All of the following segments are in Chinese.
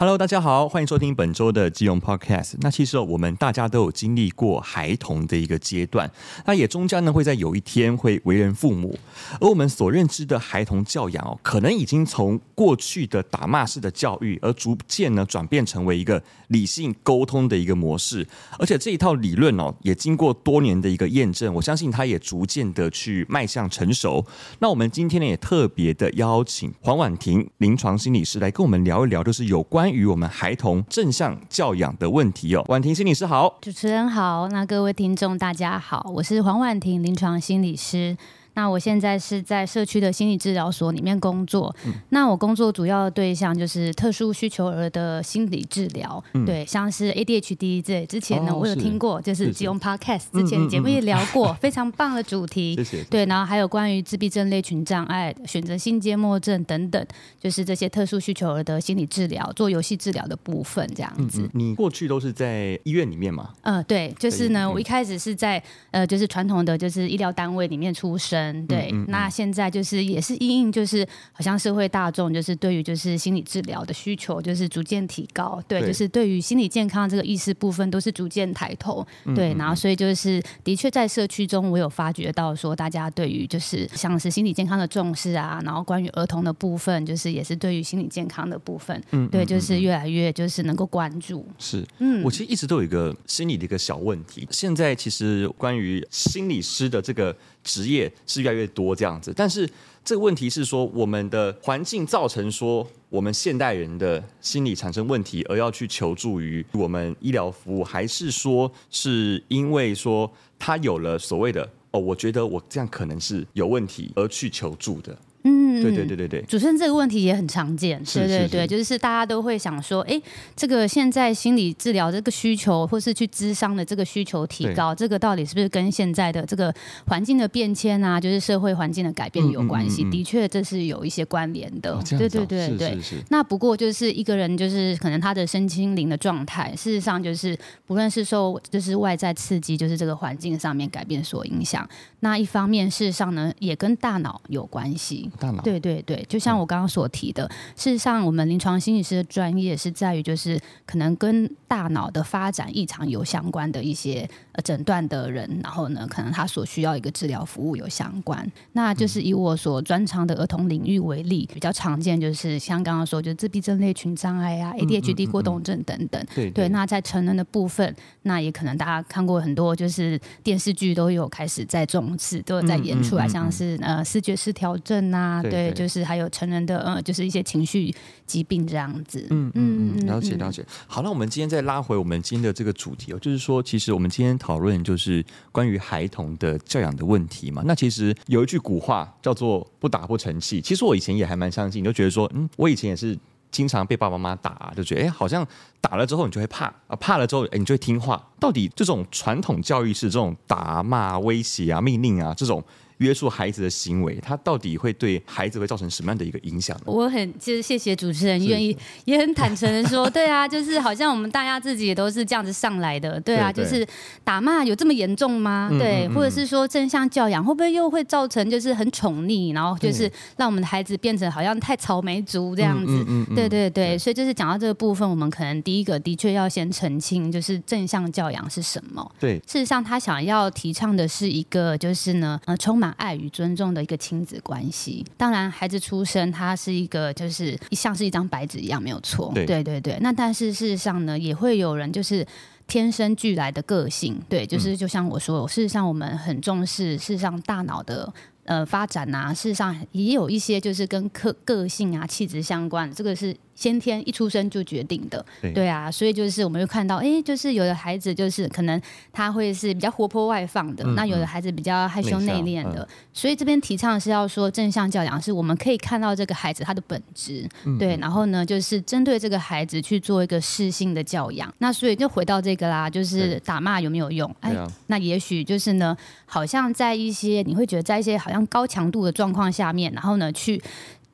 Hello，大家好，欢迎收听本周的金融 Podcast。那其实我们大家都有经历过孩童的一个阶段，那也终将呢会在有一天会为人父母。而我们所认知的孩童教养哦，可能已经从过去的打骂式的教育，而逐渐呢转变成为一个理性沟通的一个模式。而且这一套理论哦，也经过多年的一个验证，我相信它也逐渐的去迈向成熟。那我们今天呢也特别的邀请黄婉婷临床心理师来跟我们聊一聊，就是有关。关于我们孩童正向教养的问题哦，婉婷心理师好，主持人好，那各位听众大家好，我是黄婉婷临床心理师。那我现在是在社区的心理治疗所里面工作。嗯、那我工作主要的对象就是特殊需求儿的心理治疗，嗯、对，像是 ADHD 这之前呢，哦、我有听过，就是吉隆 Podcast 之前节目也聊过，非常棒的主题。谢谢。对，然后还有关于自闭症类群障碍、选择性缄默症等等，就是这些特殊需求儿的心理治疗，做游戏治疗的部分这样子。你过去都是在医院里面吗？嗯、呃，对，就是呢，我一开始是在呃，就是传统的就是医疗单位里面出生。对，嗯嗯嗯、那现在就是也是因应，就是好像社会大众就是对于就是心理治疗的需求就是逐渐提高，对，对就是对于心理健康这个意识部分都是逐渐抬头，对，然后所以就是的确在社区中我有发觉到说大家对于就是像是心理健康的重视啊，然后关于儿童的部分就是也是对于心理健康的部分，嗯，对，就是越来越就是能够关注。是，嗯，我其实一直都有一个心理的一个小问题，现在其实关于心理师的这个。职业是越来越多这样子，但是这个问题是说，我们的环境造成说我们现代人的心理产生问题，而要去求助于我们医疗服务，还是说是因为说他有了所谓的哦，我觉得我这样可能是有问题而去求助的。嗯，对对对对对，主持人这个问题也很常见，对对对，就是大家都会想说，哎，这个现在心理治疗这个需求，或是去咨商的这个需求提高，这个到底是不是跟现在的这个环境的变迁啊，就是社会环境的改变有关系？的确，这是有一些关联的。对对对对，那不过就是一个人，就是可能他的身心灵的状态，事实上就是不论是受就是外在刺激，就是这个环境上面改变所影响，那一方面事实上呢，也跟大脑有关系。大脑对对对，就像我刚刚所提的，嗯、事实上，我们临床心理师的专业是在于，就是可能跟大脑的发展异常有相关的一些呃诊断的人，然后呢，可能他所需要一个治疗服务有相关。那就是以我所专长的儿童领域为例，比较常见就是像刚刚说，就是自闭症类群障碍啊、ADHD 过动症等等。对、嗯嗯嗯、对，那在成人的部分，那也可能大家看过很多，就是电视剧都有开始在重视，都有在演出来，像是呃视觉失调症啊。啊，对，对，就是还有成人的，呃，就是一些情绪疾病这样子。嗯嗯嗯，了解了解。好，那我们今天再拉回我们今天的这个主题哦，就是说，其实我们今天讨论就是关于孩童的教养的问题嘛。那其实有一句古话叫做“不打不成器”。其实我以前也还蛮相信，就觉得说，嗯，我以前也是经常被爸爸妈妈打，就觉得，哎，好像打了之后你就会怕啊，怕了之后，哎，你就会听话。到底这种传统教育是这种打骂、威胁啊、命令啊这种？约束孩子的行为，他到底会对孩子会造成什么样的一个影响呢？我很就是谢谢主持人愿意，也很坦诚的说，对啊，就是好像我们大家自己也都是这样子上来的，对啊，对对就是打骂有这么严重吗？嗯、对，或者是说正向教养会不会又会造成就是很宠溺，然后就是让我们的孩子变成好像太草莓族这样子？对对，对所以就是讲到这个部分，我们可能第一个的确要先澄清，就是正向教养是什么？对，事实上他想要提倡的是一个就是呢，呃，充满。爱与尊重的一个亲子关系。当然，孩子出生，他是一个就是像是一张白纸一样，没有错。对对对对。那但是事实上呢，也会有人就是天生俱来的个性。对，就是就像我说，事实上我们很重视，事实上大脑的。呃，发展啊，事实上也有一些就是跟个个性啊、气质相关，这个是先天一出生就决定的，对，对啊，所以就是我们会看到，哎，就是有的孩子就是可能他会是比较活泼外放的，嗯、那有的孩子比较害羞内敛的，嗯、所以这边提倡是要说正向教养，是我们可以看到这个孩子他的本质，嗯、对，然后呢，就是针对这个孩子去做一个适性的教养。那所以就回到这个啦，就是打骂有没有用？哎，那也许就是呢，好像在一些你会觉得在一些好像。高强度的状况下面，然后呢，去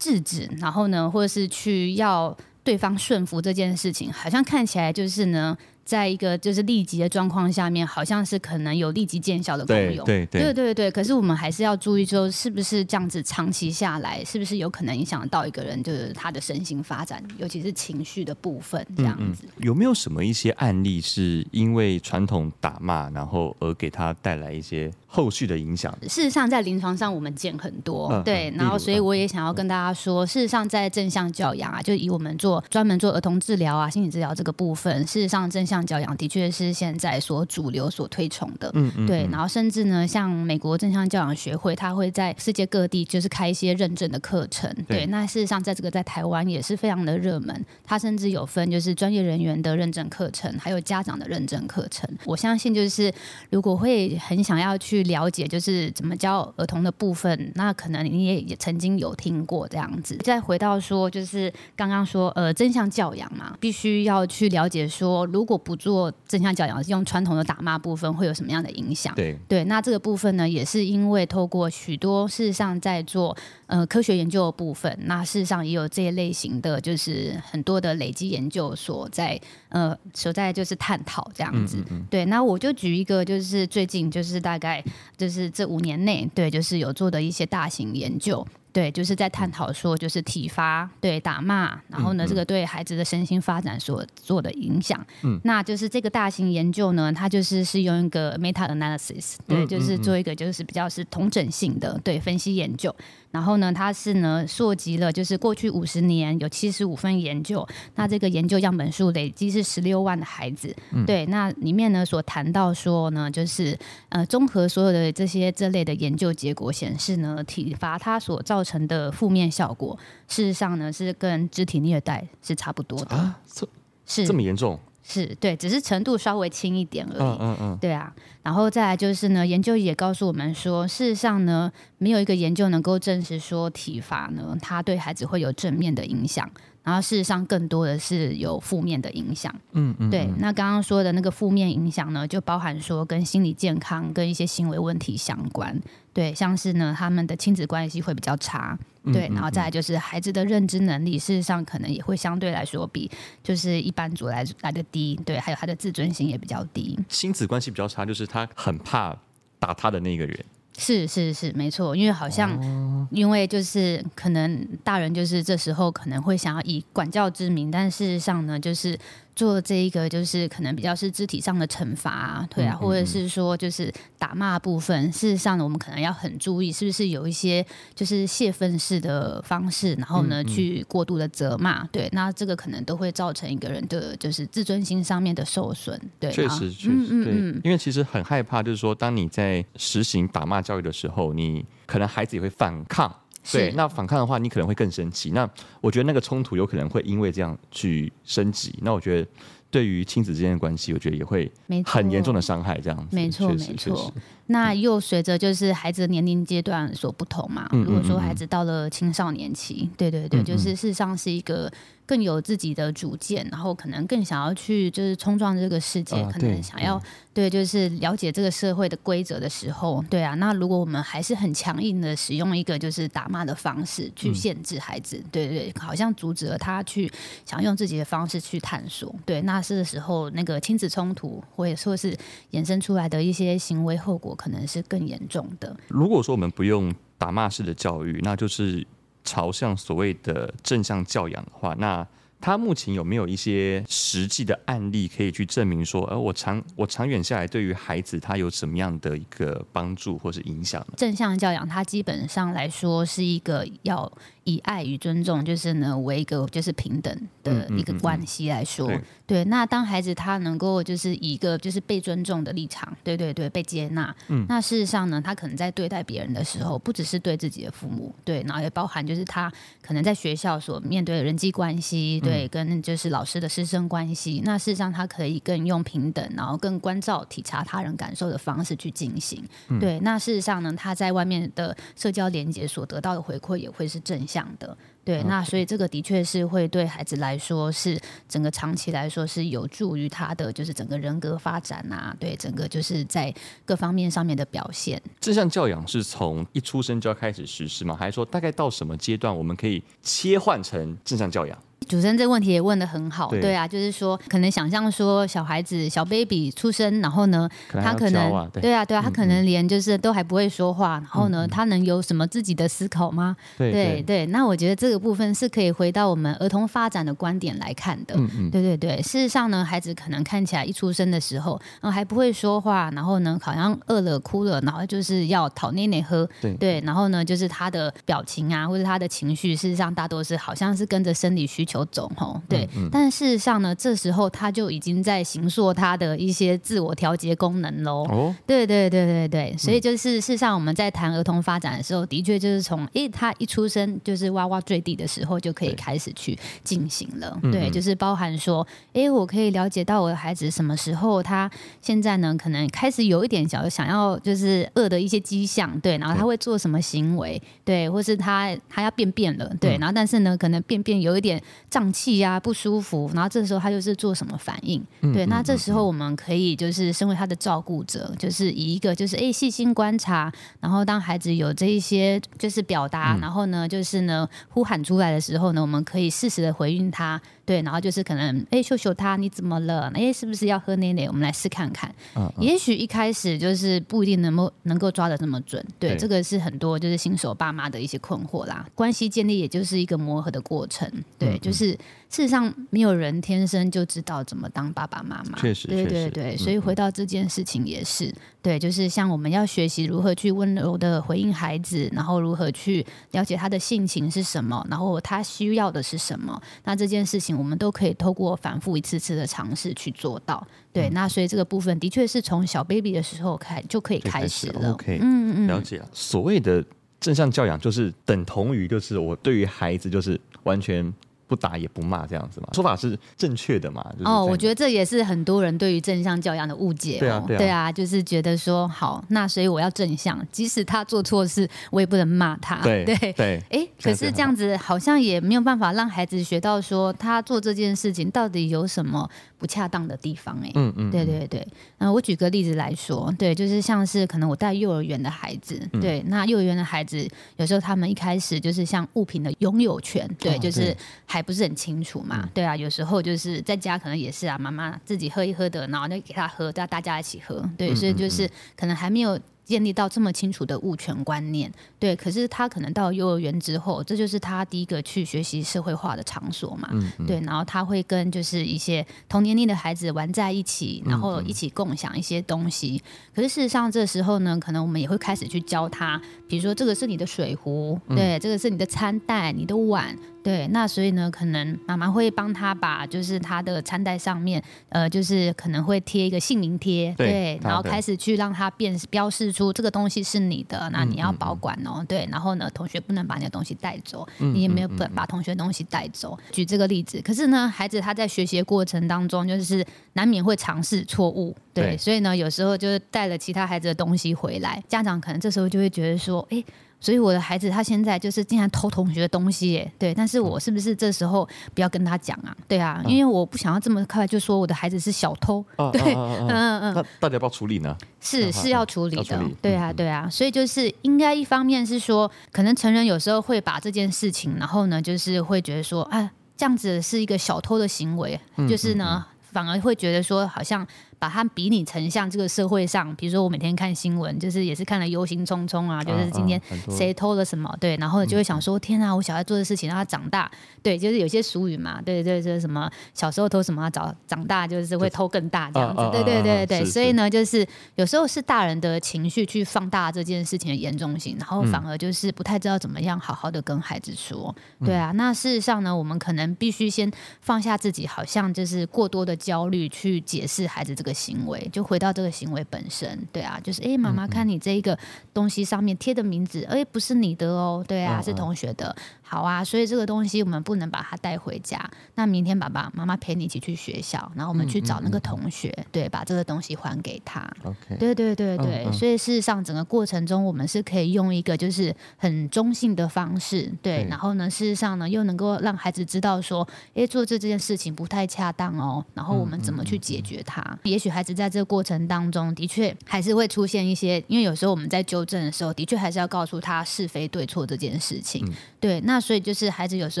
制止，然后呢，或者是去要对方顺服这件事情，好像看起来就是呢，在一个就是立即的状况下面，好像是可能有立即见效的功用。对对对，对。可是我们还是要注意，说是不是这样子长期下来，是不是有可能影响到一个人就是他的身心发展，尤其是情绪的部分这样子。嗯嗯。有没有什么一些案例是因为传统打骂，然后而给他带来一些后续的影响？事实上，在临床上我们见很多，嗯、对。然后，所以我也想要跟大家说，事实上，在正向教养啊，就以我们做专门做儿童治疗啊、心理治疗这个部分，事实上，正向教养的确是现在所主流所推崇的。嗯嗯。对，然后甚至呢，像美国正向教养学会，它会在世界各地就是开一些认证的课程。对，对，那事实上，在这个在台湾也是非常的热门。它甚至有分就是专业人员的认证课程，还有家长的认证课程。我相信，就是如果会很想要去了解，就是怎么教儿童的部分，那可能你也也曾经有听过这样子。再回到说，就是刚刚说，呃，正向教养嘛，必须要去了解说，如果不做正向教养，用传统的打骂部分会有什么样的影响？对对，那这个部分呢，也是因为透过许多事实上在做呃科学研究的部分，那事实上也有这一类型的就是很多的累积研究所在呃所在就是探讨这样子。嗯嗯嗯对，那我就举一个，就是最近就是大概就是这五年内，对，就是有做的一些大型研究。对，就是在探讨说，就是体罚，对打骂，然后呢，这个对孩子的身心发展所做的影响。嗯，那就是这个大型研究呢，它就是是用一个 meta analysis，对，就是做一个就是比较是同整性的对分析研究。然后呢，它是呢，溯及了就是过去五十年有七十五份研究，那这个研究样本数累计是十六万的孩子。嗯、对，那里面呢所谈到说呢，就是呃，综合所有的这些这类的研究结果显示呢，体罚它所造成的负面效果，事实上呢是跟肢体虐待是差不多的。啊，这是这么严重？是对，只是程度稍微轻一点而已。嗯嗯嗯，对啊。然后再来就是呢，研究也告诉我们说，事实上呢，没有一个研究能够证实说体罚呢，它对孩子会有正面的影响。然后事实上更多的是有负面的影响。嗯嗯，对。那刚刚说的那个负面影响呢，就包含说跟心理健康跟一些行为问题相关。对，像是呢，他们的亲子关系会比较差。对，然后再来就是孩子的认知能力，事实上可能也会相对来说比就是一般族来来的低。对，还有他的自尊心也比较低。亲子关系比较差，就是他很怕打他的那个人。是是是，没错，因为好像因为就是可能大人就是这时候可能会想要以管教之名，但事实上呢，就是。做这一个就是可能比较是肢体上的惩罚啊，对啊，或者是说就是打骂部分。事实上呢，我们可能要很注意，是不是有一些就是泄愤式的方式，然后呢去过度的责骂，对，那这个可能都会造成一个人的就是自尊心上面的受损。对，确实确实，对，因为其实很害怕，就是说当你在实行打骂教育的时候，你可能孩子也会反抗。对，那反抗的话，你可能会更生气。那我觉得那个冲突有可能会因为这样去升级。那我觉得对于亲子之间的关系，我觉得也会很严重的伤害。这样子，没错没错。那又随着就是孩子的年龄阶段所不同嘛。如果说孩子到了青少年期，对对对，就是事实上是一个。更有自己的主见，然后可能更想要去就是冲撞这个世界，啊、可能想要对，对，就是了解这个社会的规则的时候，对啊。那如果我们还是很强硬的使用一个就是打骂的方式去限制孩子，嗯、对，对对，好像阻止了他去想用自己的方式去探索，对。那是的时候，那个亲子冲突或者说是衍生出来的一些行为后果，可能是更严重的。如果说我们不用打骂式的教育，那就是。朝向所谓的正向教养的话，那他目前有没有一些实际的案例可以去证明说，呃，我长我长远下来对于孩子他有什么样的一个帮助或是影响呢？正向教养，它基本上来说是一个要。以爱与尊重，就是呢，为一个就是平等的一个关系来说，嗯嗯嗯、对。那当孩子他能够就是以一个就是被尊重的立场，对对对，被接纳。嗯。那事实上呢，他可能在对待别人的时候，不只是对自己的父母，对，然后也包含就是他可能在学校所面对的人际关系，对，跟就是老师的师生关系。嗯、那事实上，他可以更用平等，然后更关照、体察他人感受的方式去进行。嗯、对。那事实上呢，他在外面的社交连接所得到的回馈也会是正向。这样的对，那所以这个的确是会对孩子来说是整个长期来说是有助于他的就是整个人格发展啊，对，整个就是在各方面上面的表现。正向教养是从一出生就要开始实施吗？还是说大概到什么阶段我们可以切换成正向教养？主持人这个问题也问的很好，对，对啊，就是说可能想象说小孩子小 baby 出生，然后呢，可他可能对，对啊对啊，他可能连就是都还不会说话，嗯、然后呢，他能有什么自己的思考吗？对对，对。对，那我觉得这个部分是可以回到我们儿童发展的观点来看的。嗯嗯，对对对，事实上呢，孩子可能看起来一出生的时候，然后还不会说话，然后呢，好像饿了哭了，然后就是要讨奶奶喝，对。对，然后呢，就是他的表情啊，或者他的情绪，事实上大多是好像是跟着生理需求。求走吼，对，嗯嗯，但事实上呢，这时候他就已经在行塑他的一些自我调节功能喽。哦，对对对对对，所以就是事实上我们在谈儿童发展的时候，的确就是从诶他一出生就是哇哇坠地的时候就可以开始去进行了。对，对，就是包含说，诶，我可以了解到我的孩子什么时候他现在呢可能开始有一点小想要就是饿的一些迹象，对，然后他会做什么行为，对，或是他他要便便了，对，然后但是呢可能便便有一点。胀气呀，不舒服，然后这时候他就是做什么反应？嗯、对，那这时候我们可以就是身为他的照顾者，就是以一个就是哎细心观察，然后当孩子有这一些就是表达，嗯、然后呢就是呢呼喊出来的时候呢，我们可以适时的回应他。对，然后就是可能哎秀秀他你怎么了？哎是不是要喝奶奶？我们来试看看。嗯嗯、也许一开始就是不一定能够能够抓的这么准。对，对这个是很多就是新手爸妈的一些困惑啦。关系建立也就是一个磨合的过程。对，就是事实上没有人天生就知道怎么当爸爸妈妈。确实，对对对。所以回到这件事情也是。对，就是像我们要学习如何去温柔的回应孩子，然后如何去了解他的性情是什么，然后他需要的是什么。那这件事情我们都可以透过反复一次次的尝试去做到。对，嗯、那所以这个部分的确是从小 baby 的时候开就可以开始了。OK，嗯嗯，了解了。所谓的正向教养，就是等同于就是我对于孩子就是完全。不打也不骂这样子嘛，说法是正确的嘛？就是、哦，我觉得这也是很多人对于正向教养的误解、哦。对啊，对啊，对啊，就是觉得说好，那所以我要正向，即使他做错事，我也不能骂他。对对对。哎，可是这样子好像也没有办法让孩子学到说他做这件事情到底有什么不恰当的地方。哎，嗯嗯，对对对。那我举个例子来说，对，就是像是可能我带幼儿园的孩子，嗯、对，那幼儿园的孩子有时候他们一开始就是像物品的拥有权，对，哦、就是还。不是很清楚嘛？嗯、对啊，有时候就是在家可能也是啊，妈妈自己喝一喝的，然后就给他喝，大家一起喝。对，嗯、所以就是可能还没有。建立到这么清楚的物权观念，对，可是他可能到幼儿园之后，这就是他第一个去学习社会化的场所嘛，嗯嗯、对，然后他会跟就是一些同年龄的孩子玩在一起，然后一起共享一些东西。可是事实上，这时候呢，可能我们也会开始去教他，比如说这个是你的水壶，对，嗯、这个是你的餐袋、你的碗，对，那所以呢，可能妈妈会帮他把就是他的餐袋上面，呃，就是可能会贴一个姓名贴，对，对然后开始去让他辨标示。出这个东西是你的，那你要保管哦。嗯嗯、对，然后呢，同学不能把你的东西带走，嗯、你也没有把把同学的东西带走。嗯、举这个例子，可是呢，孩子他在学习的过程当中，就是难免会尝试错误，对，对所以呢，有时候就是带了其他孩子的东西回来，家长可能这时候就会觉得说，哎。所以我的孩子他现在就是经常偷同学的东西耶，对，但是我是不是这时候不要跟他讲啊？对啊，因为我不想要这么快就说我的孩子是小偷，对，嗯嗯嗯。那大家要不要处理呢？是是要处理的，对啊对啊。所以就是应该一方面是说，可能成人有时候会把这件事情，然后呢，就是会觉得说，啊，这样子是一个小偷的行为，就是呢，反而会觉得说好像。把它比拟成像这个社会上，比如说我每天看新闻，就是也是看了忧心忡忡啊，就是今天谁偷了什么，对，然后就会想说，天啊，我小孩做的事情让他长大，对，就是有些俗语嘛，对对就是，什么小时候偷什么，长长大就是会偷更大这样子，对对对对，所以呢，就是有时候是大人的情绪去放大这件事情的严重性，然后反而就是不太知道怎么样好好的跟孩子说，对啊，那事实上呢，我们可能必须先放下自己，好像就是过多的焦虑去解释孩子这个。行为就回到这个行为本身，对啊，就是哎，妈妈看你这一个东西上面贴的名字，哎，不是你的哦，对啊，是同学的。好啊，所以这个东西我们不能把它带回家。那明天爸爸妈妈陪你一起去学校，然后我们去找那个同学，嗯嗯嗯、对，把这个东西还给他。OK，对对对对，所以事实上整个过程中，我们是可以用一个就是很中性的方式，对，对然后呢，事实上呢，又能够让孩子知道说，哎，做这这件事情不太恰当哦，然后我们怎么去解决它？也许孩子在这个过程当中的确还是会出现一些，因为有时候我们在纠正的时候，的确还是要告诉他是非对错这件事情，嗯、对，那。那所以就是孩子有时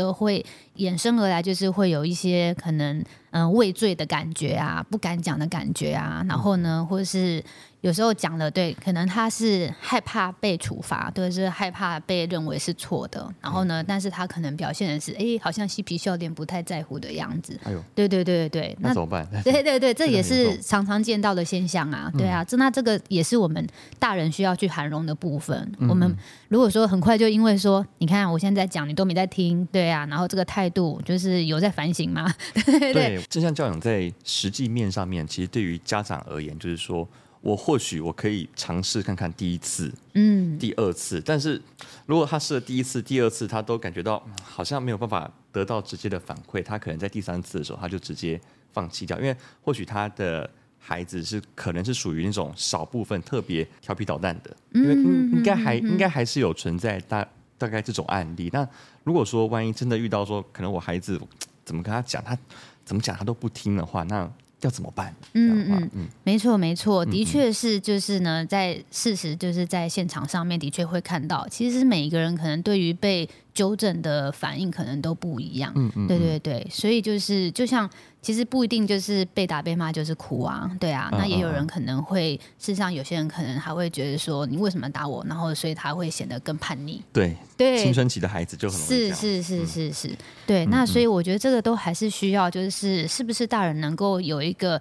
候会衍生而来，就是会有一些可能嗯、呃、畏罪的感觉啊，不敢讲的感觉啊，然后呢，或者是。有时候讲了对，可能他是害怕被处罚，对，是害怕被认为是错的。然后呢，但是他可能表现的是，哎，好像嬉皮笑脸，不太在乎的样子。哎呦，对对对对，那怎么办？对对对，这也是常常见到的现象啊。对啊，这那这个也是我们大人需要去涵容的部分。我们如果说很快就因为说，你看我现在在讲，你都没在听，对啊，然后这个态度就是有在反省吗？对，正向教养在实际面上面，其实对于家长而言，就是说。我或许我可以尝试看看第一次，嗯，第二次，但是如果他试了第一次、第二次，他都感觉到好像没有办法得到直接的反馈，他可能在第三次的时候，他就直接放弃掉，因为或许他的孩子是可能是属于那种少部分特别调皮捣蛋的，因为应该还应该还是有存在大大概这种案例。那如果说万一真的遇到说，可能我孩子怎么跟他讲，他怎么讲他都不听的话，那。要怎么办？嗯嗯嗯，没错没错，的确是就是呢，在事实就是在现场上面的确会看到，其实每一个人可能对于被纠正的反应可能都不一样。嗯嗯，对对对，所以就是就像。其实不一定就是被打被骂就是哭啊，对啊，那也有人可能会，事实上有些人可能还会觉得说，你为什么打我？然后所以他会显得更叛逆。对对，青春期的孩子就很是是是是是，对。那所以我觉得这个都还是需要，就是是不是大人能够有一个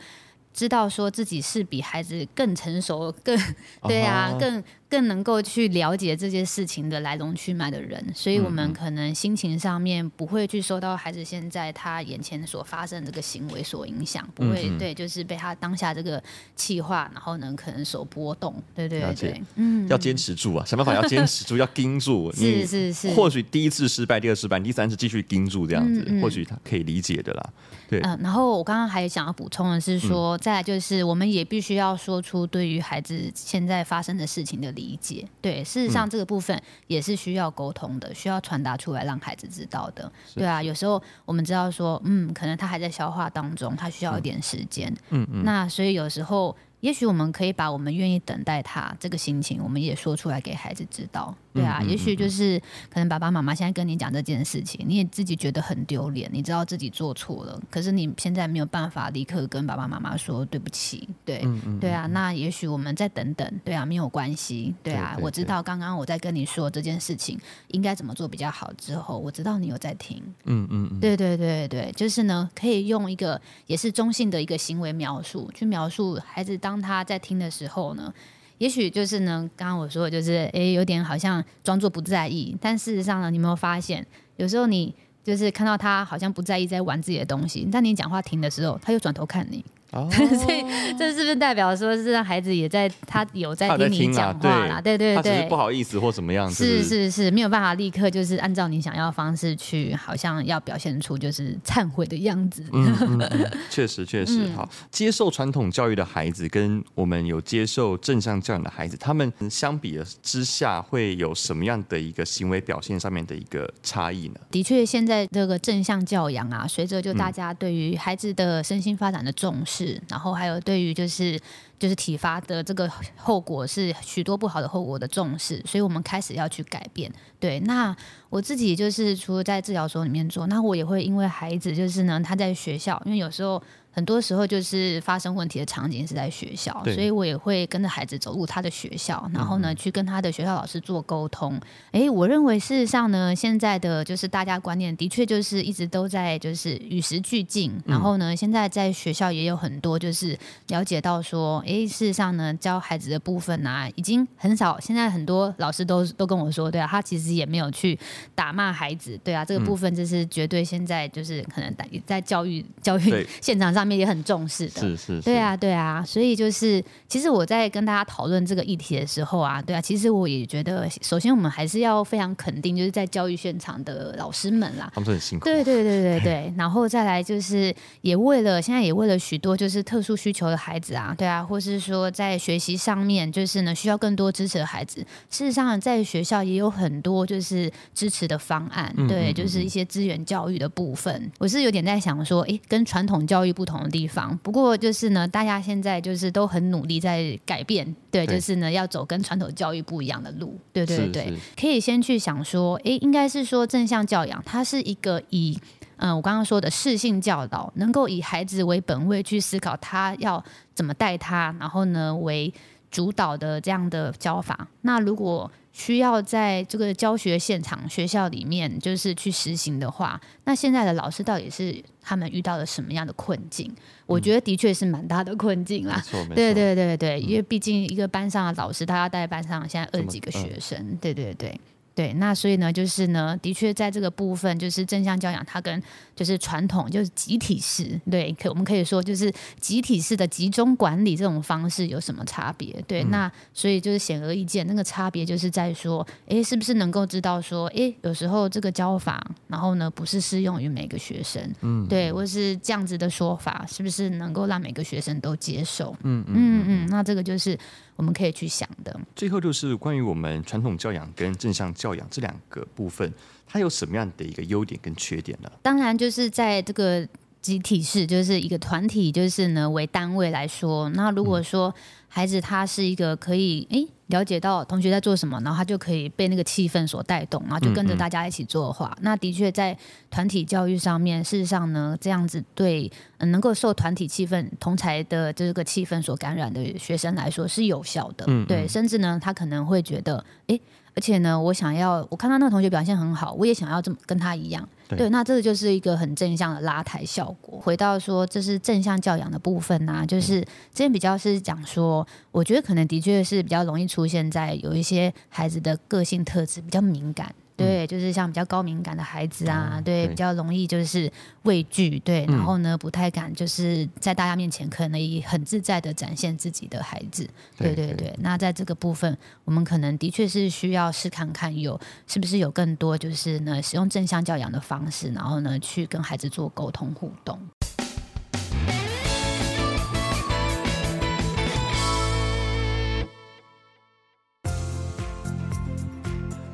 知道说自己是比孩子更成熟、更 对啊、更。更能够去了解这些事情的来龙去脉的人，所以我们可能心情上面不会去受到孩子现在他眼前所发生的这个行为所影响，不会对，就是被他当下这个气化，然后呢可能所波动，对对对，嗯，要坚持住啊，想办法要坚持住，要 盯住，是是是，或许第一次失败，第二次失败，第三次继续盯住这样子，或许他可以理解的啦，对，嗯，然后我刚刚还想要补充的是说，再来就是我们也必须要说出对于孩子现在发生的事情的理。理解，对，事实上这个部分也是需要沟通的，需要传达出来让孩子知道的。对啊，有时候我们知道说，嗯，可能他还在消化当中，他需要一点时间。嗯嗯，那所以有时候。也许我们可以把我们愿意等待他这个心情，我们也说出来给孩子知道，对啊。嗯嗯嗯嗯，也许就是可能爸爸妈妈现在跟你讲这件事情，你也自己觉得很丢脸，你知道自己做错了，可是你现在没有办法立刻跟爸爸妈妈说对不起，对，对啊。那也许我们再等等，对啊，没有关系，对啊。我知道刚刚我在跟你说这件事情应该怎么做比较好之后，我知道你有在听，嗯嗯嗯，对对对对，就是呢，可以用一个也是中性的一个行为描述去描述孩子当。当他在听的时候呢，也许就是呢，刚刚我说的就是，诶，有点好像装作不在意，但事实上呢，你有没有发现，有时候你就是看到他好像不在意在玩自己的东西，但你讲话停的时候，他又转头看你。哦、所以这是不是代表说是让孩子也在他有在听你讲话啦？对对对，他只是不好意思或怎么样子？是是是，没有办法立刻就是按照你想要的方式去，好像要表现出就是忏悔的样子。嗯，确实确实好。接受传统教育的孩子跟我们有接受正向教养的孩子，他们相比之下会有什么样的一个行为表现上面的一个差异呢？的确，现在这个正向教养啊，随着就大家对于孩子的身心发展的重视。然后还有对于就是就是体罚的这个后果是许多不好的后果的重视，所以我们开始要去改变。对，那我自己就是除了在治疗所里面做，那我也会因为孩子就是呢，他在学校，因为有时候。很多时候就是发生问题的场景是在学校，所以我也会跟着孩子走入他的学校，然后呢，嗯、去跟他的学校老师做沟通。诶，我认为事实上呢，现在的就是大家观念的确就是一直都在就是与时俱进，然后呢，现在在学校也有很多就是了解到说，诶，哎，事实上呢，教孩子的部分啊，已经很少。现在很多老师都都跟我说，对啊，他其实也没有去打骂孩子，对啊，这个部分就是绝对现在就是可能在教育教育 现场上面也很重视的，是是，是，对啊对啊。所以就是，其实我在跟大家讨论这个议题的时候啊，对啊，其实我也觉得，首先我们还是要非常肯定，就是在教育现场的老师们啦，他们都很辛苦，对对对对 对。然后再来就是，也为了现在也为了许多就是特殊需求的孩子啊，对啊，或是说在学习上面，就是呢需要更多支持的孩子，事实上在学校也有很多就是支持的方案，对，就是一些资源教育的部分。我是有点在想说，诶，跟传统教育不同的地方，不过就是呢，大家现在就是都很努力在改变，对，就是呢要走跟传统教育不一样的路，对对对，可以先去想说，诶，应该是说正向教养，它是一个以。嗯，我刚刚说的适性教导，能够以孩子为本位去思考他要怎么带他，然后呢为主导的这样的教法。那如果需要在这个教学现场、学校里面就是去实行的话，那现在的老师到底是他们遇到了什么样的困境？嗯、我觉得的确是蛮大的困境啦。对对对对，因为毕竟一个班上的老师，他要带班上现在二十几个学生。嗯、对对对。对，那所以呢，就是呢，的确在这个部分，就是正向教养，它跟就是传统就是集体式，对，可我们可以说就是集体式的集中管理这种方式有什么差别？对，嗯、那所以就是显而易见，那个差别就是在说，哎，是不是能够知道说，哎，有时候这个教法，然后呢，不是适用于每个学生，嗯，对，或是这样子的说法，是不是能够让每个学生都接受？嗯嗯嗯嗯，那这个就是。我们可以去想的。最后就是关于我们传统教养跟正向教养这两个部分，它有什么样的一个优点跟缺点呢？当然，就是在这个集体式，就是一个团体，就是呢为单位来说，那如果说孩子他是一个可以诶。了解到同学在做什么，然后他就可以被那个气氛所带动，然后就跟着大家一起做的话，嗯嗯，那的确在团体教育上面，事实上呢，这样子对能够受团体气氛同才的这个气氛所感染的学生来说是有效的。嗯嗯，对，甚至呢，他可能会觉得，诶，而且呢，我想要，我看到那个同学表现很好，我也想要这么跟他一样。对，那这个就是一个很正向的拉抬效果。回到说，这是正向教养的部分呐、啊，就是之前比较是讲说，我觉得可能的确是比较容易出现在有一些孩子的个性特质比较敏感。对，就是像比较高敏感的孩子啊，嗯、对，比较容易就是畏惧，对，然后呢，不太敢就是在大家面前可能以很自在的展现自己的孩子，对对对，对。那在这个部分，我们可能的确是需要试看看有是不是有更多就是呢，使用正向教养的方式，然后呢，去跟孩子做沟通互动。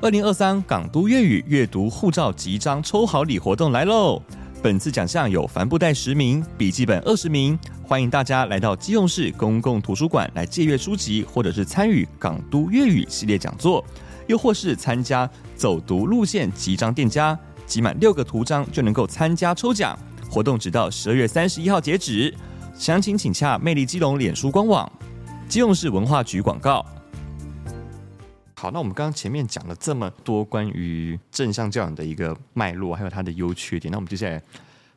二零二三港都粤语阅读护照集章抽好礼活动来喽！本次奖项有帆布袋十名、笔记本二十名，欢迎大家来到基隆市公共图书馆来借阅书籍，或者是参与港都粤语系列讲座，又或是参加走读路线集章店家，集满六个图章就能够参加抽奖。活动直到十二月三十一号截止，详情请洽魅力基隆脸书官网。基隆市文化局广告。好，那我们刚刚前面讲了这么多关于正向教养的一个脉络，还有它的优缺点。那我们接下来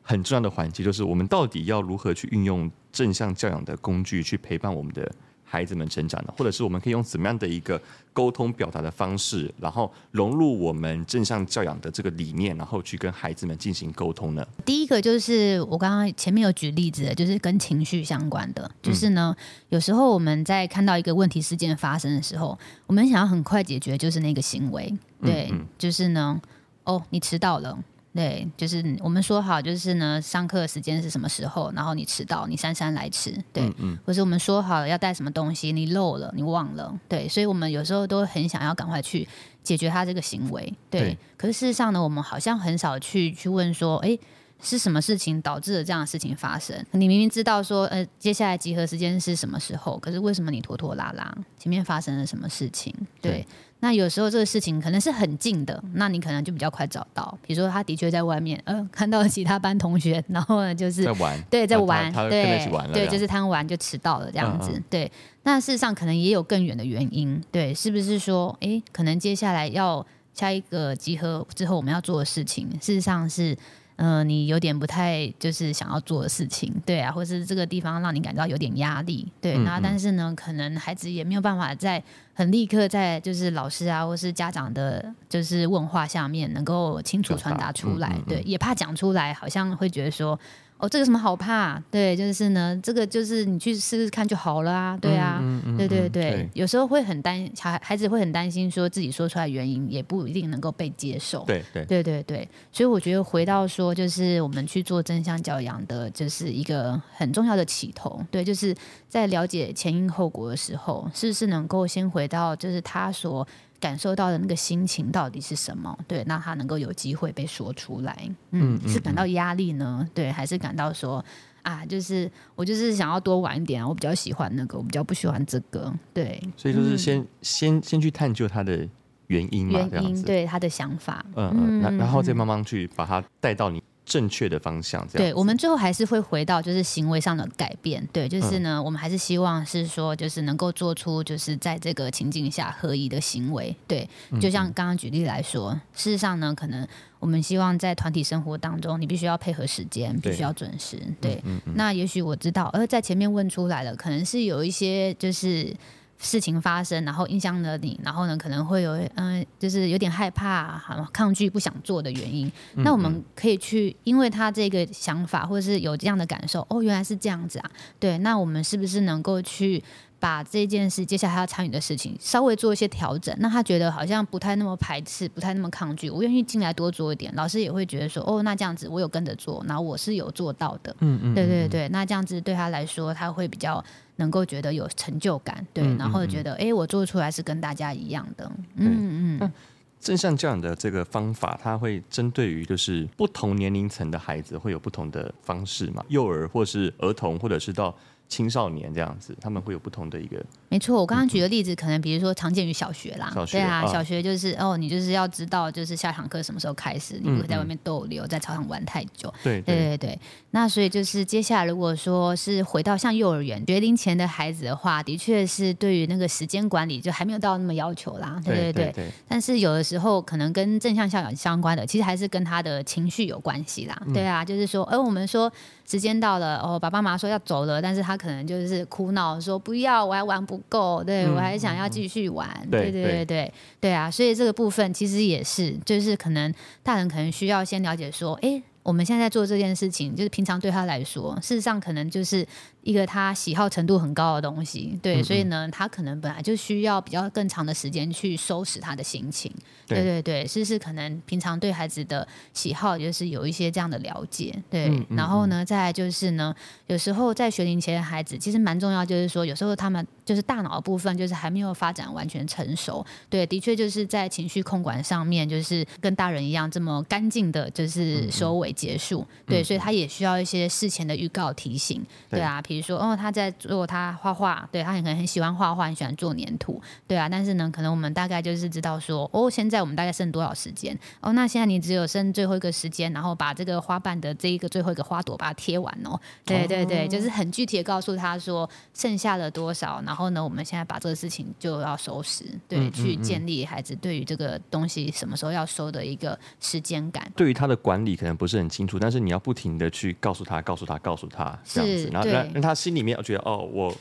很重要的环节，就是我们到底要如何去运用正向教养的工具去陪伴我们的孩子们成长的？或者是我们可以用怎么样的一个沟通表达的方式，然后融入我们正向教养的这个理念，然后去跟孩子们进行沟通呢？第一个就是我刚刚前面有举例子，就是跟情绪相关的，就是呢，嗯、有时候我们在看到一个问题事件发生的时候，我们想要很快解决，就是那个行为，对，嗯嗯就是呢，哦，你迟到了。对，就是我们说好，就是呢，上课时间是什么时候，然后你迟到，你姗姗来迟，对，嗯嗯，或是我们说好了要带什么东西，你漏了，你忘了，对，所以我们有时候都很想要赶快去解决他这个行为，对。对，可是事实上呢，我们好像很少去去问说，哎，是什么事情导致了这样的事情发生？你明明知道说，呃，接下来集合时间是什么时候，可是为什么你拖拖拉拉？前面发生了什么事情？对。对那有时候这个事情可能是很近的，那你可能就比较快找到。比如说，他的确在外面，呃，看到其他班同学，然后呢，就是在玩，对，在玩，对，对，就是贪玩就迟到了这样子。嗯嗯对，那事实上可能也有更远的原因，对，是不是说，诶，可能接下来要下一个集合之后我们要做的事情，事实上是。嗯、呃，你有点不太就是想要做的事情，对啊，或是这个地方让你感到有点压力，对，那、嗯嗯、但是呢，可能孩子也没有办法在很立刻在就是老师啊或是家长的，就是问话下面能够清楚传达出来，对，也怕讲出来，好像会觉得说。哦，这个什么好怕？对，就是呢，这个就是你去试试看就好了啊，对啊，嗯嗯嗯、对对对，对有时候会很担，孩孩子会很担心，说自己说出来原因也不一定能够被接受，对对对对对，所以我觉得回到说，就是我们去做真相教养的，就是一个很重要的起头，对，就是在了解前因后果的时候，是不是能够先回到，就是他所。感受到的那个心情到底是什么？对，那他能够有机会被说出来。嗯，是感到压力呢？对，还是感到说啊，就是我就是想要多玩一点，我比较喜欢那个，我比较不喜欢这个。对，所以就是先、嗯、先先去探究他的原因嘛，原因对他的想法。嗯嗯，然然后再慢慢去把他带到你。正确的方向，这样对，我们最后还是会回到就是行为上的改变，对，就是呢，嗯、我们还是希望是说，就是能够做出就是在这个情境下合宜的行为，对，就像刚刚举例来说，嗯嗯事实上呢，可能我们希望在团体生活当中，你必须要配合时间，必须要准时，对，那也许我知道，而在前面问出来了，可能是有一些就是。事情发生，然后影响了你，然后呢，可能会有嗯、呃，就是有点害怕、抗拒、不想做的原因。嗯嗯，那我们可以去，因为他这个想法，或者是有这样的感受，哦，原来是这样子啊。对，那我们是不是能够去把这件事，接下来他要参与的事情，稍微做一些调整？那他觉得好像不太那么排斥，不太那么抗拒，我愿意进来多做一点。老师也会觉得说，哦，那这样子我有跟着做，然后我是有做到的。嗯，嗯嗯，对对对，那这样子对他来说，他会比较。能够觉得有成就感，对，嗯、然后觉得哎、嗯，我做出来是跟大家一样的，嗯嗯。正向教养的这个方法，它会针对于就是不同年龄层的孩子会有不同的方式嘛？幼儿或是儿童，或者是到。青少年这样子，他们会有不同的一个。没错，我刚刚举的例子，可能比如说常见于小学啦。小学对啊，啊，小学就是哦，你就是要知道，就是下堂课什么时候开始，你不会在外面逗留，在操场玩太久。对对对对。那所以就是接下来，如果说是回到像幼儿园学龄前的孩子的话，的确是对于那个时间管理就还没有到那么要求啦。对对对，对，对，对。但是有的时候可能跟正向教养相关的，其实还是跟他的情绪有关系啦。对啊，就是说，而我们说。时间到了，哦，爸爸妈妈说要走了，但是他可能就是哭闹说不要，我还玩不够，对、嗯、我还想要继续玩，嗯、对对对对对，啊，所以这个部分其实也是，就是可能大人可能需要先了解说，哎，我们现在在做这件事情，就是平常对他来说，事实上可能就是。一个他喜好程度很高的东西，对，嗯嗯，所以呢，他可能本来就需要比较更长的时间去收拾他的心情。对对对，是是，可能平常对孩子的喜好就是有一些这样的了解，对。然后呢，再来就是呢，有时候在学龄前的孩子其实蛮重要，就是说有时候他们就是大脑的部分就是还没有发展完全成熟。对，的确就是在情绪控管上面，就是跟大人一样这么干净的，就是收尾结束。对，所以他也需要一些事前的预告提醒。对啊。比如说，哦，他在做他画画，对，他可能很喜欢画画，很喜欢做粘土，对啊。但是呢，可能我们大概就是知道说，哦，现在我们大概剩多少时间？哦，那现在你只有剩最后一个时间，然后把这个花瓣的这一个最后一个花朵把它贴完哦。对对对，就是很具体的告诉他说剩下了多少，然后呢，我们现在把这个事情就要收拾，对，嗯嗯嗯，去建立孩子对于这个东西什么时候要收的一个时间感。对于他的管理可能不是很清楚，但是你要不停的去告诉他，告诉他，告诉他这样子，然后他心里。面我觉得哦，我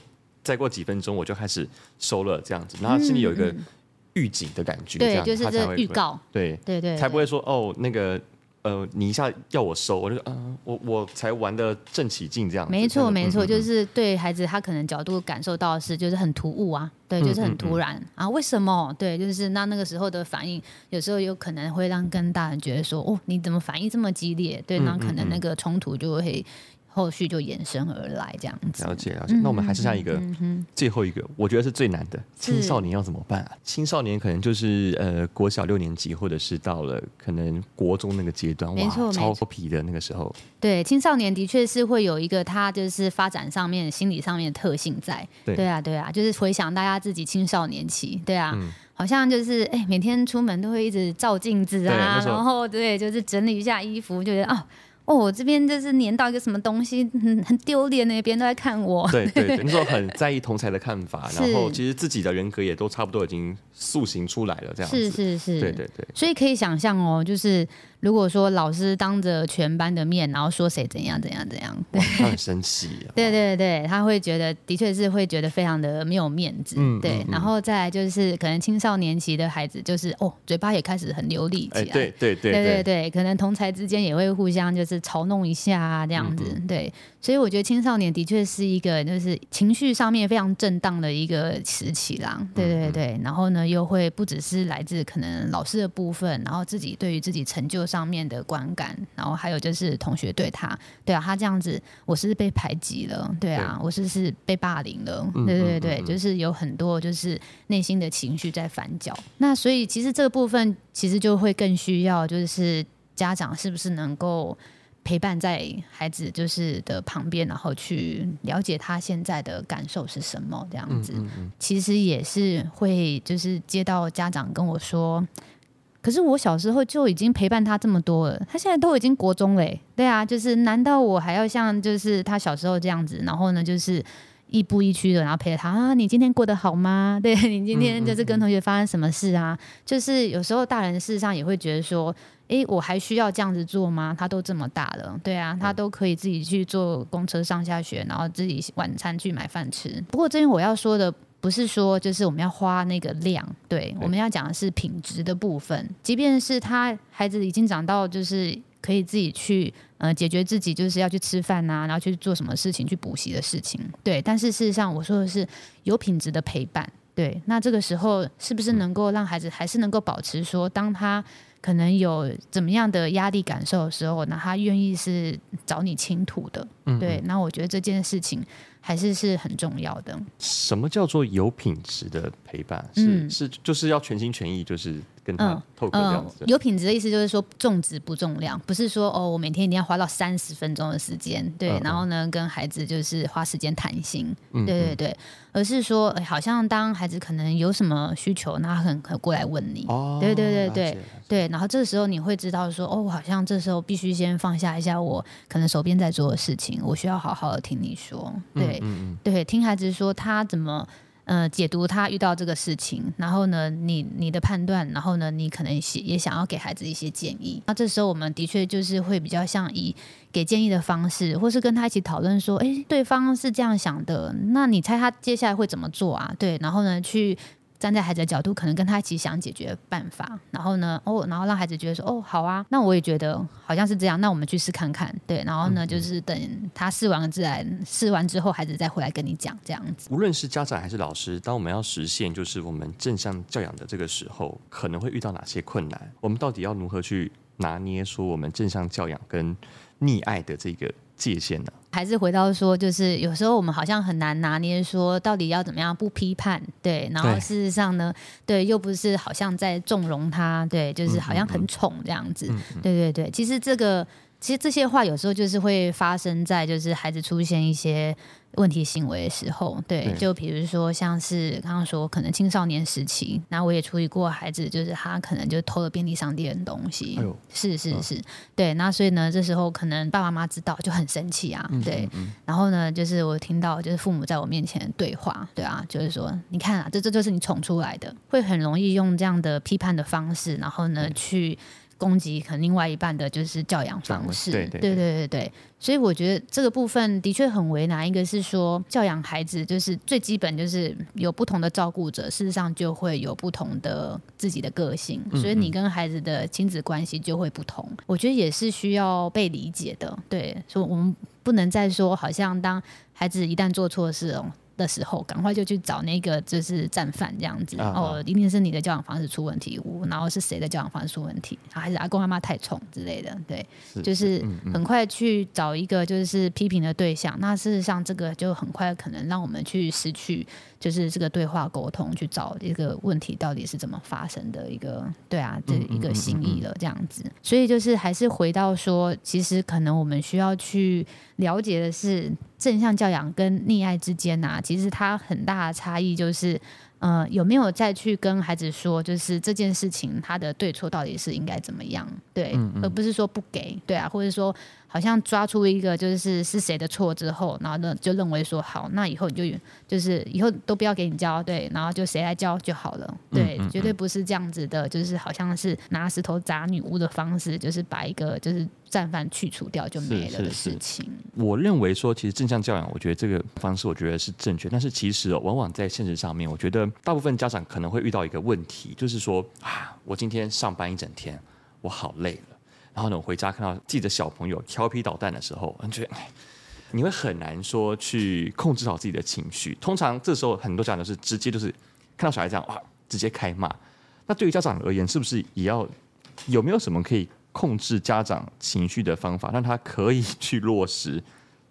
再过几分钟我就开始收了这样子，然后心里有一个预警的感觉，对，就是这预告，对对对，才不会说哦那个呃你一下要我收，我就说嗯我我才玩的正起劲这样，没错没错，就是对孩子他可能角度感受到的是就是很突兀啊，对，就是很突然啊，为什么？对，就是那那个时候的反应，有时候有可能会让跟大人觉得说哦你怎么反应这么激烈？对，那可能那个冲突就会。后续就延伸而来这样子。了解了解，那我们还剩下一个，最后一个，我觉得是最难的，青少年要怎么办啊？青少年可能就是呃国小六年级，或者是到了可能国中那个阶段，哇，超皮的那个时候。对，青少年的确是会有一个他就是发展上面、心理上面的特性在。对，对啊，对啊，就是回想大家自己青少年期，对啊，嗯、好像就是哎，每天出门都会一直照镜子啊，然后对，就是整理一下衣服，就觉得哦。哦，我这边就是粘到一个什么东西，很很丢脸呢，别人都在看我。对对对，那时候很在意同才的看法，然后其实自己的人格也都差不多已经塑形出来了，这样子。是是是，对对对。所以可以想象哦，就是如果说老师当着全班的面，然后说谁怎样怎样怎样，对，他很生气。对对对，他会觉得的确是会觉得非常的没有面子。嗯，对。嗯嗯、然后再来就是可能青少年期的孩子，就是哦，嘴巴也开始很流利起来。欸、对对对对对对，可能同才之间也会互相就是嘲弄一下啊，这样子。对，所以我觉得青少年的确是一个就是情绪上面非常震荡的一个时期啦。对对对，然后呢，又会不只是来自可能老师的部分，然后自己对于自己成就上面的观感，然后还有就是同学对他，对啊，他这样子，我是被排挤了，对啊，对我是是被霸凌了，对对对，就是有很多就是内心的情绪在反搅。那所以其实这个部分其实就会更需要就是家长是不是能够。陪伴在孩子就是的旁边，然后去了解他现在的感受是什么，这样子，其实也是会就是接到家长跟我说，可是我小时候就已经陪伴他这么多了，他现在都已经国中嘞，对啊，就是难道我还要像就是他小时候这样子，然后呢就是亦步亦趋的，然后陪着他啊？你今天过得好吗？对，你今天就是跟同学发生什么事啊？就是有时候大人事实上也会觉得说。诶，我还需要这样子做吗？他都这么大了，对啊，他都可以自己去坐公车上下学，然后自己晚餐去买饭吃。不过这边我要说的不是说就是我们要花那个量，对，我们要讲的是品质的部分。即便是他孩子已经长到就是可以自己去呃解决自己就是要去吃饭啊，然后去做什么事情去补习的事情，对。但是事实上我说的是有品质的陪伴，对。那这个时候是不是能够让孩子还是能够保持说当他。可能有怎么样的压力感受的时候，那他愿意是找你倾吐的，嗯嗯对，那我觉得这件事情还是是很重要的。什么叫做有品质的陪伴？是、嗯、是就是要全心全意，就是。跟他透过这样子、嗯嗯，有品质的意思就是说重质不重量，不是说哦，我每天一定要花到三十分钟的时间，对，嗯、然后呢，跟孩子就是花时间谈心，嗯、对对对，而是说，哎，好像当孩子可能有什么需求，那他很很过来问你，哦，对对对对对，然后这个时候你会知道说，哦，我好像这时候必须先放下一下我可能手边在做的事情，我需要好好的听你说，对、对，听孩子说他怎么。呃，解读他遇到这个事情，然后呢，你你的判断，然后呢，你可能也想要给孩子一些建议。那这时候我们的确就是会比较像以给建议的方式，或是跟他一起讨论说，诶，对方是这样想的，那你猜他接下来会怎么做啊？对，然后呢，去。站在孩子的角度，可能跟他一起想解决办法，然后呢，哦，然后让孩子觉得说，哦，好啊，那我也觉得好像是这样，那我们去试看看，对，然后呢，嗯、就是等他试完了自然试完之后，孩子再回来跟你讲这样子。无论是家长还是老师，当我们要实现就是我们正向教养的这个时候，可能会遇到哪些困难？我们到底要如何去拿捏说我们正向教养跟溺爱的这个界限呢？还是回到说，就是有时候我们好像很难拿捏，说到底要怎么样不批判，对，然后事实上呢，对，又不是好像在纵容他，对，就是好像很宠这样子，对对对。其实这个，其实这些话有时候就是会发生在就是孩子出现一些。问题行为的时候，对，对。就比如说像是刚刚说，可能青少年时期，那我也处理过孩子，就是他可能就偷了便利商店的东西，哎、是是是，嗯、对，那所以呢，这时候可能爸爸妈妈知道就很生气啊，对，嗯嗯嗯。然后呢，就是我听到就是父母在我面前对话，对啊，就是说，你看啊，这这就是你宠出来的，会很容易用这样的批判的方式，然后呢、嗯、去。攻击可能另外一半的就是教养方式，对对对对对，所以我觉得这个部分的确很为难。一个是说教养孩子，就是最基本就是有不同的照顾者，事实上就会有不同的自己的个性，所以你跟孩子的亲子关系就会不同。我觉得也是需要被理解的，对，所以我们不能再说好像当孩子一旦做错事哦。的时候，赶快就去找那个就是战犯这样子哦，一定是你的教养方式出问题，然后是谁的教养方式出问题，还是阿公阿妈太宠之类的，对，是就是很快去找一个就是批评的对象。嗯嗯，那事实上，这个就很快可能让我们去失去就是这个对话沟通，去找一个问题到底是怎么发生的一个对啊，这一个心意了这样子。所以就是还是回到说，其实可能我们需要去了解的是正向教养跟溺爱之间呐、啊。其实它很大的差异就是，呃，有没有再去跟孩子说，就是这件事情他的对错到底是应该怎么样？对，嗯嗯，而不是说不给，对啊，或者说好像抓出一个就是是谁的错之后，然后呢就认为说好，那以后你就就是以后都不要给你教，对，然后就谁来教就好了，对，嗯嗯嗯，绝对不是这样子的，就是好像是拿石头砸女巫的方式，就是把一个就是战犯去除掉就没了的事情。我认为说，其实正向教养，我觉得这个方式我觉得是正确，但是其实哦，往往在现实上面，我觉得。大部分家长可能会遇到一个问题，就是说啊，我今天上班一整天，我好累了。然后呢，我回家看到自己的小朋友调皮捣蛋的时候，你觉得你会很难说去控制好自己的情绪。通常这时候，很多家长都是直接就是看到小孩这样哇，直接开骂。那对于家长而言，是不是也要有没有什么可以控制家长情绪的方法，让他可以去落实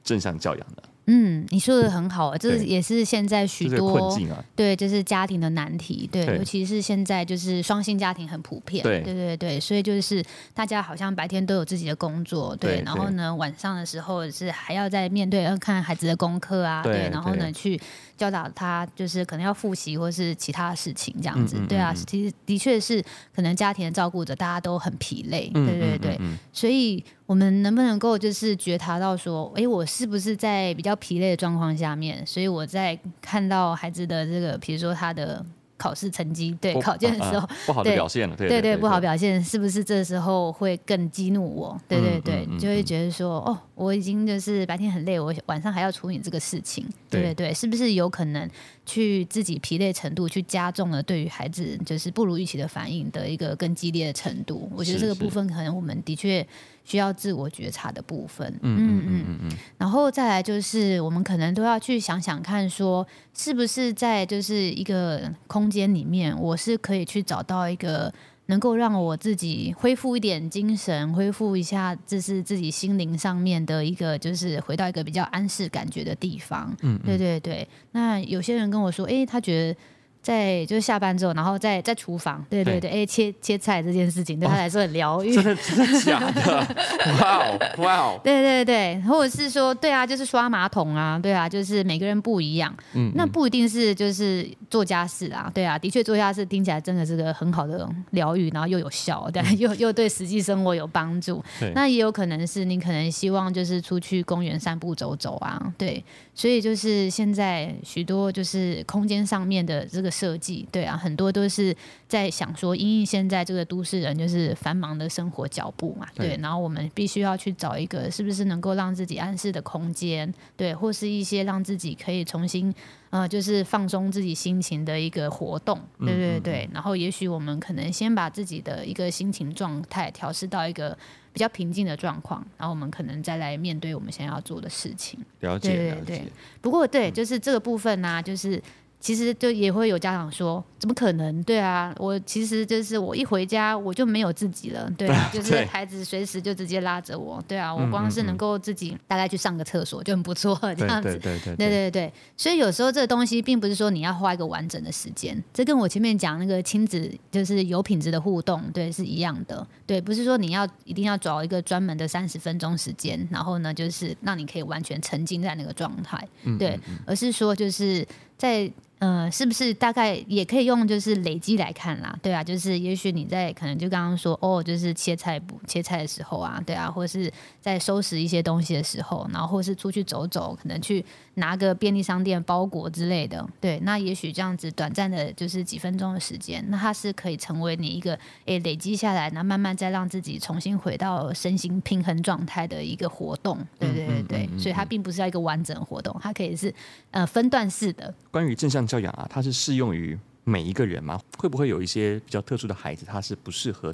正向教养呢？嗯，你说的很好，这也是现在许多困境啊，对，就是家庭的难题，对，尤其是现在就是双薪家庭很普遍，对，对对对，所以就是大家好像白天都有自己的工作，对，然后呢，晚上的时候是还要在面对要看孩子的功课啊，对，然后呢去。教导他就是可能要复习或是其他的事情这样子，对啊，其实的确是可能家庭的照顾者大家都很疲累，对对对，所以我们能不能够就是觉察到说，哎，我是不是在比较疲累的状况下面，所以我在看到孩子的这个，比如说他的。考试成绩对考卷的时候不好的表现了，对对对，不好表现是不是这时候会更激怒我？对对对，就会觉得说哦，我已经就是白天很累，我晚上还要处理这个事情，对对对，是不是有可能去自己疲累程度去加重了对于孩子就是不如预期的反应的一个更激烈的程度？我觉得这个部分可能我们的确。需要自我觉察的部分，嗯嗯嗯嗯嗯，然后再来就是我们可能都要去想想看，说是不是在就是一个空间里面，我是可以去找到一个能够让我自己恢复一点精神，恢复一下这是自己心灵上面的一个，就是回到一个比较安适感觉的地方。嗯，对对对。那有些人跟我说，哎，他觉得。在就是下班之后，然后在在厨房，对对对，哎，切切菜这件事情对他来说很疗愈。真的真的假的？哇哦哇哦！对对对，或者是说，对啊，就是刷马桶啊，对啊，就是每个人不一样。嗯，那不一定是就是做家事啊，对啊，的确做家事听起来真的是个很好的疗愈，然后又有效，对，又又对实际生活有帮助。那也有可能是你可能希望就是出去公园散步走走啊，对。所以就是现在许多就是空间上面的这个设计，对啊，很多都是在想说，因为现在这个都市人就是繁忙的生活脚步嘛，对，然后我们必须要去找一个是不是能够让自己安适的空间，对，或是一些让自己可以重新呃，就是放松自己心情的一个活动，对对对，然后也许我们可能先把自己的一个心情状态调试到一个。比较平静的状况，然后我们可能再来面对我们想要做的事情。了解，对对对。不过对，就是这个部分呢、啊，就是。其实就也会有家长说，怎么可能？对啊，我其实就是我一回家我就没有自己了，对啊，就是孩子随时就直接拉着我，对啊，我光是能够自己大概去上个厕所就很不错，这样子，对对对 对，对对对。所以有时候这个东西并不是说你要花一个完整的时间，这跟我前面讲那个亲子就是有品质的互动，对，是一样的，对，不是说你要一定要找一个专门的三十分钟时间，然后呢，就是让你可以完全沉浸在那个状态，对，而是说就是在。嗯、呃，是不是大概也可以用就是累积来看啦？对啊，就是也许你在可能就刚刚说哦，就是切菜不切菜的时候啊，对啊，或者是在收拾一些东西的时候，然后或是出去走走，可能去拿个便利商店包裹之类的，对，那也许这样子短暂的，就是几分钟的时间，那它是可以成为你一个诶累积下来，那慢慢再让自己重新回到身心平衡状态的一个活动，对对对对，所以它并不是要一个完整活动，它可以是呃分段式的。关于正向。教养啊，它是适用于每一个人吗？会不会有一些比较特殊的孩子，他是不适合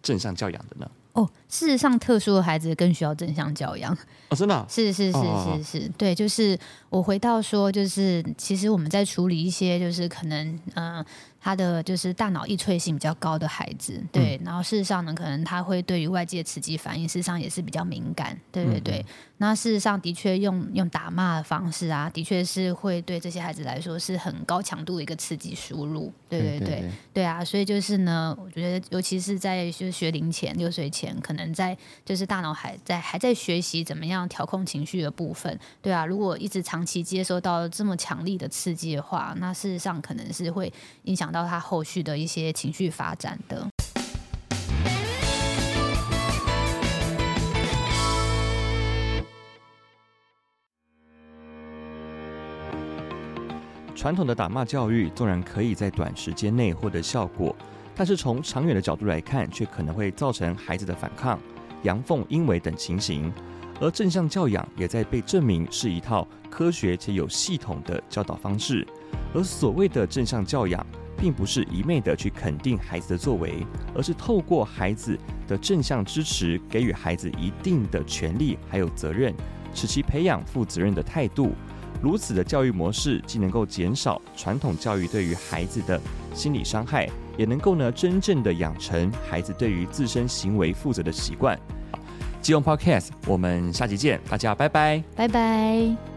正向教养的呢？哦，事实上，特殊的孩子更需要正向教养。哦，真的啊？是是是是是，对，就是我回到说，就是其实我们在处理一些，就是可能嗯。呃他的就是大脑易脆性比较高的孩子，对，嗯、然后事实上呢，可能他会对于外界刺激反应，事实上也是比较敏感，对对对。嗯、那事实上的确用用打骂的方式啊，的确是会对这些孩子来说是很高强度的一个刺激输入，对对对，对，对，对，对啊，所以就是呢，我觉得尤其是在就是学龄前六岁前，可能在就是大脑还在还在学习怎么样调控情绪的部分，对啊，如果一直长期接受到这么强力的刺激的话，那事实上可能是会影到他后续的一些情绪发展的。传统的打骂教育纵然可以在短时间内获得效果，但是从长远的角度来看，却可能会造成孩子的反抗、阳奉阴违等情形。而正向教养也在被证明是一套科学且有系统的教导方式。而所谓的正向教养，并不是一昧的去肯定孩子的作为，而是透过孩子的正向支持，给予孩子一定的权利还有责任，使其培养负责任的态度。如此的教育模式，既能够减少传统教育对于孩子的心理伤害，也能够呢真正的养成孩子对于自身行为负责的习惯。基隆 Podcast，我们下期见，大家拜拜，拜拜。